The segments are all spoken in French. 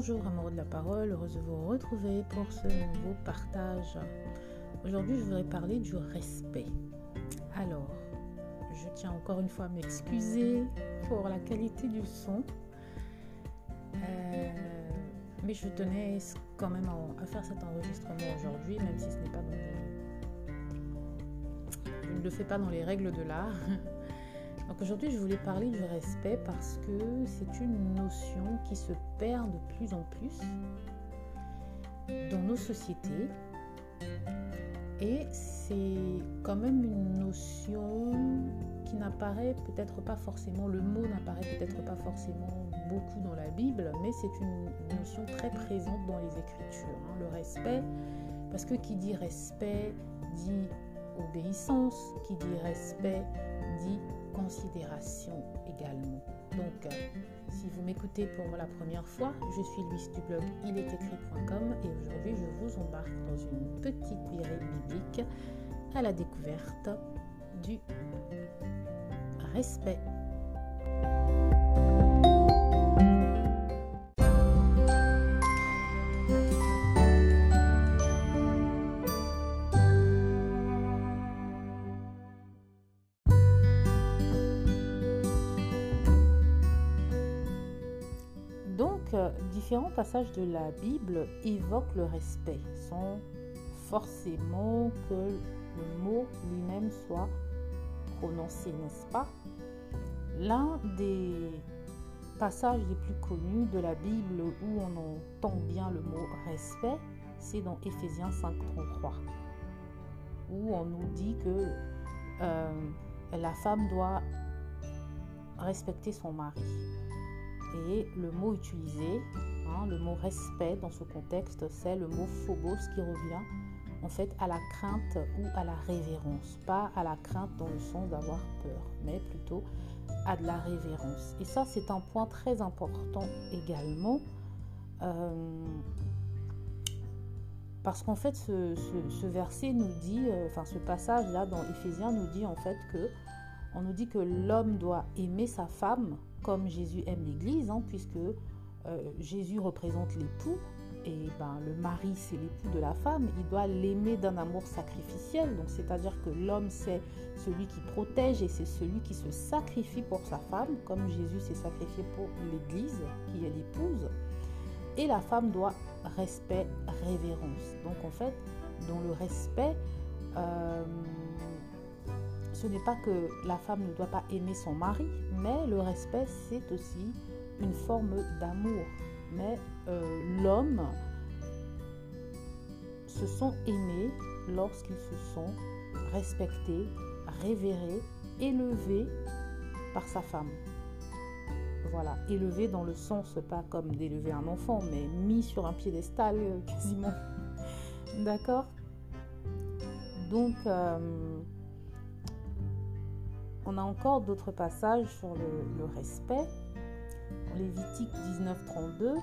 Bonjour amoureux de la parole, heureuse de vous retrouver pour ce nouveau partage. Aujourd'hui, je voudrais parler du respect. Alors, je tiens encore une fois à m'excuser pour la qualité du son. Euh, mais je tenais quand même à, faire cet enregistrement aujourd'hui, même si ce n'est pas dans les... Je ne le fais pas dans les règles de l'art. Donc aujourd'hui, je voulais parler du respect parce que c'est une notion qui se perd de plus en plus dans nos sociétés. Et c'est quand même une notion qui n'apparaît peut-être pas forcément, le mot n'apparaît peut-être pas forcément beaucoup dans la Bible, mais c'est une notion très présente dans les Écritures. Hein. le respect, parce que qui dit respect dit obéissance, qui dit respect dit considération également. Donc, euh, si vous m'écoutez pour la première fois, je suis Louise du blog ilestécrit.com et aujourd'hui je vous embarque dans une petite virée biblique à la découverte du respect. Différents passages de la Bible évoquent le respect sans forcément que le mot lui-même soit prononcé, n'est-ce pas? L'un des passages les plus connus de la Bible où on entend bien le mot respect, c'est dans Éphésiens 5.33, où on nous dit que euh, la femme doit respecter son mari. Et le mot utilisé, hein, le mot respect dans ce contexte, c'est le mot phobos qui revient en fait à la crainte ou à la révérence. Pas à la crainte dans le sens d'avoir peur, mais plutôt à de la révérence. Et ça, c'est un point très important également. Euh, parce qu'en fait, ce, verset nous dit, euh, ce passage-là dans Éphésiens nous dit en fait que on nous dit que l'homme doit aimer sa femme comme Jésus aime l'Église, hein, puisque euh, Jésus représente l'époux et ben, le mari c'est l'époux de la femme, il doit l'aimer d'un amour sacrificiel. Donc c'est-à-dire que l'homme c'est celui qui protège et c'est celui qui se sacrifie pour sa femme, comme Jésus s'est sacrifié pour l'Église qui est l'épouse. Et la femme doit respect, révérence. Donc en fait, dans le respect, euh, ce n'est pas que la femme ne doit pas aimer son mari, mais le respect, c'est aussi une forme d'amour. Mais euh, l'homme se sont aimés lorsqu'ils se sont respectés, révérés, élevés par sa femme. Voilà, élevé dans le sens pas comme d'élever un enfant, mais mis sur un piédestal euh, quasiment. D'accord? Donc, euh, on a encore d'autres passages sur le, respect. Dans Lévitique 19.32,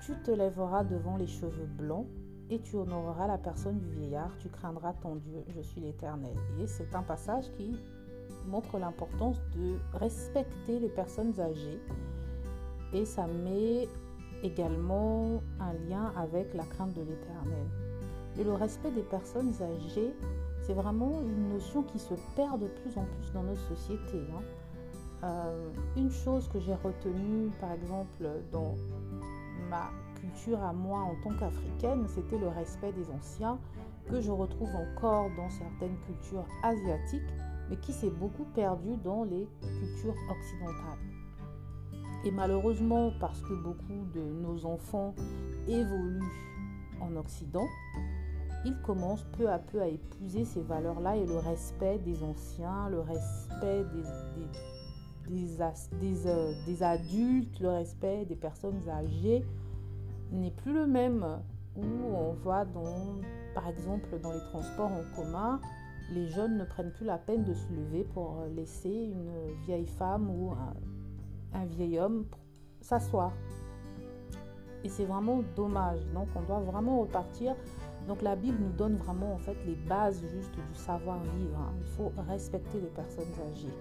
tu te lèveras devant les cheveux blancs et tu honoreras la personne du vieillard, tu craindras ton Dieu, je suis l'Éternel. Et c'est un passage qui montre l'importance de respecter les personnes âgées et ça met également un lien avec la crainte de l'Éternel. Et le respect des personnes âgées, c'est vraiment une notion qui se perd de plus en plus dans nos sociétés. Hein. Euh, une chose que j'ai retenue, par exemple, dans ma culture à moi en tant qu'africaine, c'était le respect des anciens, que je retrouve encore dans certaines cultures asiatiques, mais qui s'est beaucoup perdu dans les cultures occidentales. Et malheureusement, parce que beaucoup de nos enfants évoluent en Occident, il commence peu à peu à épouser ces valeurs-là et le respect des anciens, le respect des, euh, adultes, le respect des personnes âgées n'est plus le même où on voit par exemple dans les transports en commun, les jeunes ne prennent plus la peine de se lever pour laisser une vieille femme ou un vieil homme s'asseoir. Et c'est vraiment dommage. Donc on doit vraiment repartir donc la Bible nous donne vraiment en fait les bases juste du savoir-vivre. Hein. Il faut respecter les personnes âgées.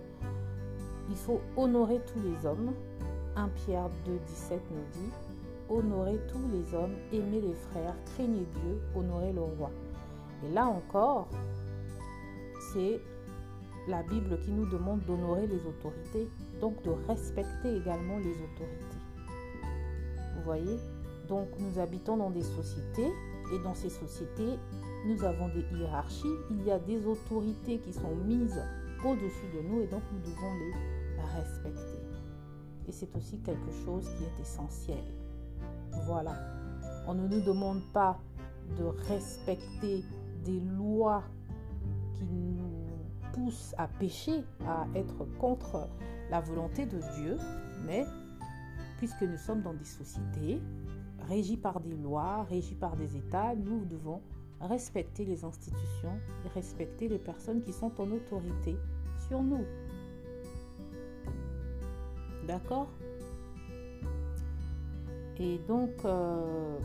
Il faut honorer tous les hommes. 1 Pierre 2, 17 nous dit honorez tous les hommes, aimez les frères, craignez Dieu, honorez le roi. Et là encore, c'est la Bible qui nous demande d'honorer les autorités, donc de respecter également les autorités. Vous voyez? Donc nous habitons dans des sociétés et dans ces sociétés, nous avons des hiérarchies, il y a des autorités qui sont mises au-dessus de nous et donc nous devons les respecter. Et c'est aussi quelque chose qui est essentiel. Voilà. On ne nous demande pas de respecter des lois qui nous poussent à pécher, à être contre la volonté de Dieu, mais puisque nous sommes dans des sociétés régies par des lois, régies par des États, nous devons respecter les institutions respecter les personnes qui sont en autorité sur nous. D'accord? Et donc, euh,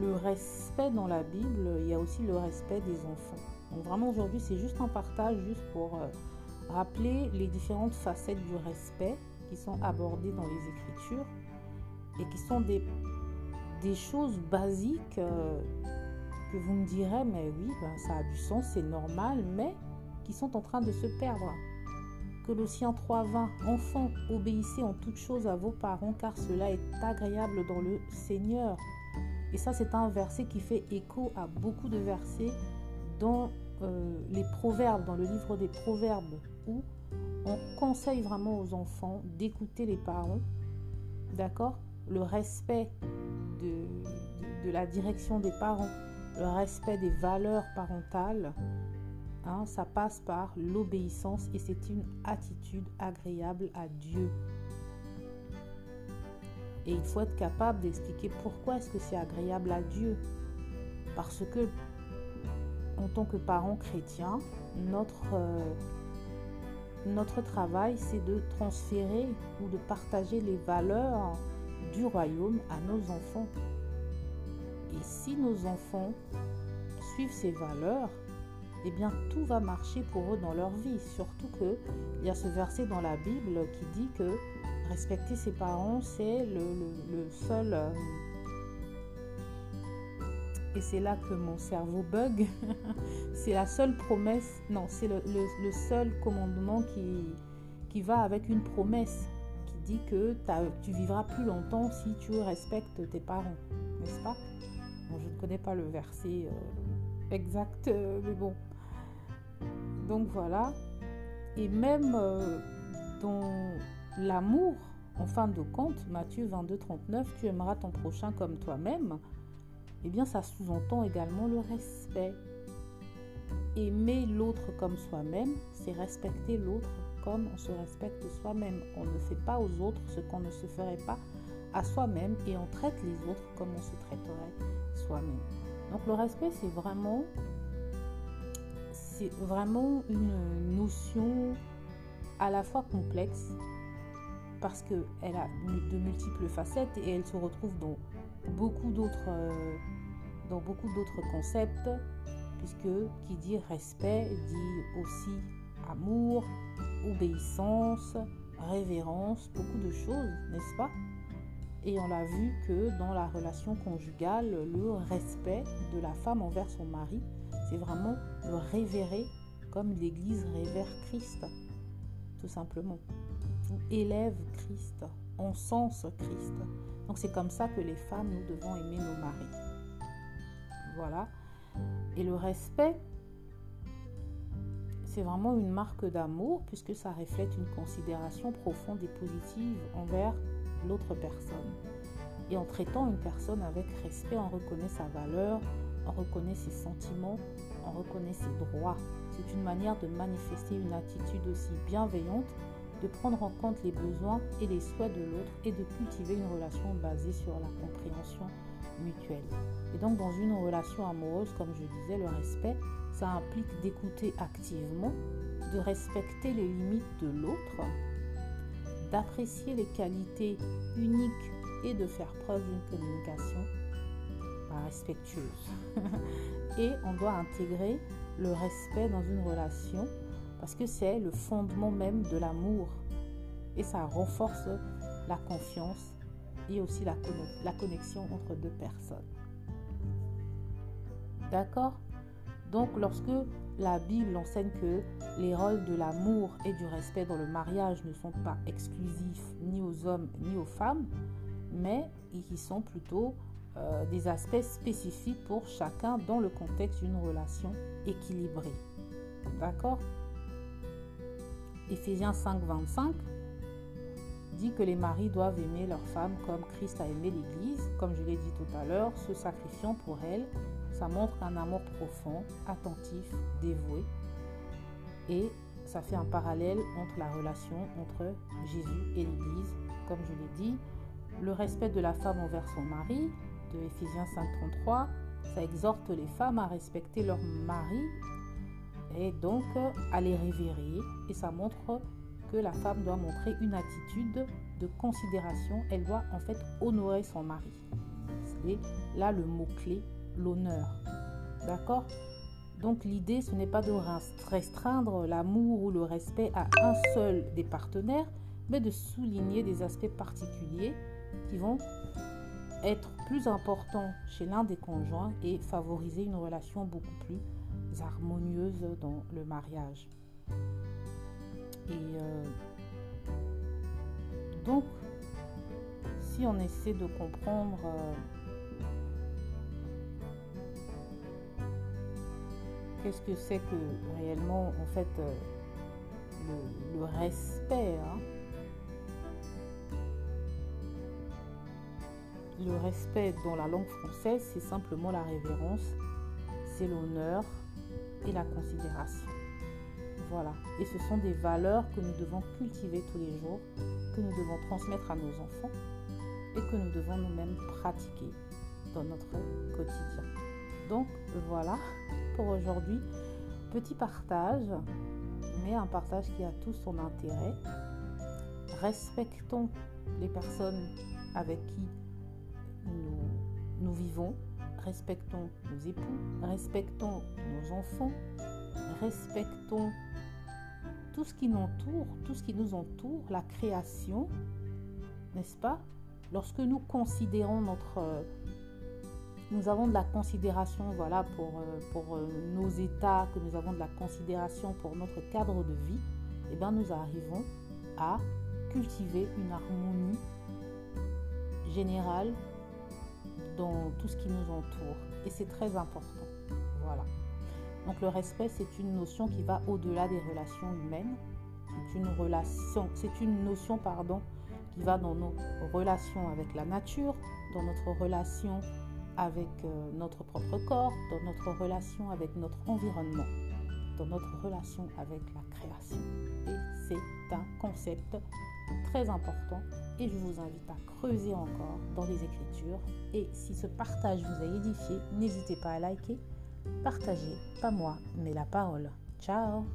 le respect dans la Bible, il y a aussi le respect des enfants. Donc vraiment aujourd'hui, c'est juste un partage, juste pour euh, rappeler les différentes facettes du respect qui sont abordées dans les Écritures et qui sont des, choses basiques euh, que vous me direz, mais oui, ben, ça a du sens, c'est normal, mais qui sont en train de se perdre. Colossiens 3.20 Enfants, obéissez en toutes choses à vos parents, car cela est agréable dans le Seigneur. Et ça, c'est un verset qui fait écho à beaucoup de versets dans euh, les proverbes, dans le livre des proverbes, où on conseille vraiment aux enfants d'écouter les parents, d'accord? Le respect de, de, la direction des parents, le respect des valeurs parentales, Hein, ça passe par l'obéissance et c'est une attitude agréable à Dieu. Et il faut être capable d'expliquer pourquoi est-ce que c'est agréable à Dieu. Parce que en tant que parents chrétiens, notre, euh, notre travail, c'est de transférer ou de partager les valeurs du royaume à nos enfants. Et si nos enfants suivent ces valeurs, eh bien tout va marcher pour eux dans leur vie. Surtout que il y a ce verset dans la Bible qui dit que respecter ses parents, c'est le, seul... Euh, et c'est là que mon cerveau bug. c'est la seule promesse, non, c'est le, seul commandement qui, va avec une promesse que tu vivras plus longtemps si tu respectes tes parents, n'est-ce pas? Je ne connais pas le verset euh, exact, euh, mais bon, donc voilà. Et même euh, dans l'amour, en fin de compte, Matthieu 22, 39, tu aimeras ton prochain comme toi-même, eh bien ça sous-entend également le respect. Aimer l'autre comme soi-même, c'est respecter l'autre comme on se respecte soi-même. On ne fait pas aux autres ce qu'on ne se ferait pas à soi-même et on traite les autres comme on se traiterait soi-même. Donc le respect, c'est vraiment une notion à la fois complexe parce qu'elle a de multiples facettes et elle se retrouve dans beaucoup d'autres euh, dans beaucoup d'autres concepts puisque qui dit respect dit aussi amour, obéissance, révérence, beaucoup de choses, n'est-ce pas? Et on l'a vu que dans la relation conjugale, le respect de la femme envers son mari c'est vraiment le révérer comme l'Église révère Christ, tout simplement. On élève Christ, on Christ. Donc c'est comme ça que les femmes, nous devons aimer nos maris. Voilà. Et le respect, c'est vraiment une marque d'amour puisque ça reflète une considération profonde et positive envers l'autre personne. Et en traitant une personne avec respect, on reconnaît sa valeur, on reconnaît ses sentiments, on reconnaît ses droits. C'est une manière de manifester une attitude aussi bienveillante, de prendre en compte les besoins et les souhaits de l'autre et de cultiver une relation basée sur la compréhension mutuelle. Et donc dans une relation amoureuse, comme je disais, le respect, ça implique d'écouter activement, de respecter les limites de l'autre, d'apprécier les qualités uniques et de faire preuve d'une communication respectueuse. et on doit intégrer le respect dans une relation parce que c'est le fondement même de l'amour et ça renforce la confiance et aussi la, connexion entre deux personnes. D'accord? Donc lorsque la Bible enseigne que les rôles de l'amour et du respect dans le mariage ne sont pas exclusifs ni aux hommes ni aux femmes, mais qui sont plutôt euh, des aspects spécifiques pour chacun dans le contexte d'une relation équilibrée. D'accord? Éphésiens 5, 25 dit que les maris doivent aimer leur femme comme Christ a aimé l'Église, comme je l'ai dit tout à l'heure, se sacrifiant pour elle. Ça montre un amour profond, attentif, dévoué. Et ça fait un parallèle entre la relation entre Jésus et l'Église. Comme je l'ai dit, le respect de la femme envers son mari, de Ephésiens 5.33, ça exhorte les femmes à respecter leur mari et donc à les révérer. Et ça montre que la femme doit montrer une attitude de considération. Elle doit en fait honorer son mari. C'est là le mot-clé, l'honneur. D'accord? Donc l'idée, ce n'est pas de restreindre l'amour ou le respect à un seul des partenaires, mais de souligner des aspects particuliers qui vont être plus importants chez l'un des conjoints et favoriser une relation beaucoup plus harmonieuse dans le mariage. Et euh, donc, si on essaie de comprendre euh, qu'est-ce que c'est que réellement, en fait, euh, le, respect, hein, Le respect dans la langue française, c'est simplement la révérence, c'est l'honneur et la considération. Voilà. Et ce sont des valeurs que nous devons cultiver tous les jours, que nous devons transmettre à nos enfants et que nous devons nous-mêmes pratiquer dans notre quotidien. Donc voilà aujourd'hui. Petit partage, mais un partage qui a tout son intérêt. Respectons les personnes avec qui nous vivons, respectons nos époux, respectons nos enfants, respectons tout ce qui nous entoure, tout ce qui nous entoure, la création, n'est-ce pas? Lorsque nous considérons notre... nous avons de la considération voilà, pour, euh, pour euh, nos états, que nous avons de la considération pour notre cadre de vie, eh bien nous arrivons à cultiver une harmonie générale dans tout ce qui nous entoure. Et c'est très important. Voilà. Donc le respect, c'est une notion qui va au-delà des relations humaines. C'est une relation, c'est une notion, pardon, qui va dans nos relations avec la nature, dans notre relation avec euh, notre propre corps, dans notre relation avec notre environnement, dans notre relation avec la création. Et c'est un concept très important et je vous invite à creuser encore dans les Écritures. Et si ce partage vous a édifié, n'hésitez pas à liker, partager, pas moi, mais la parole. Ciao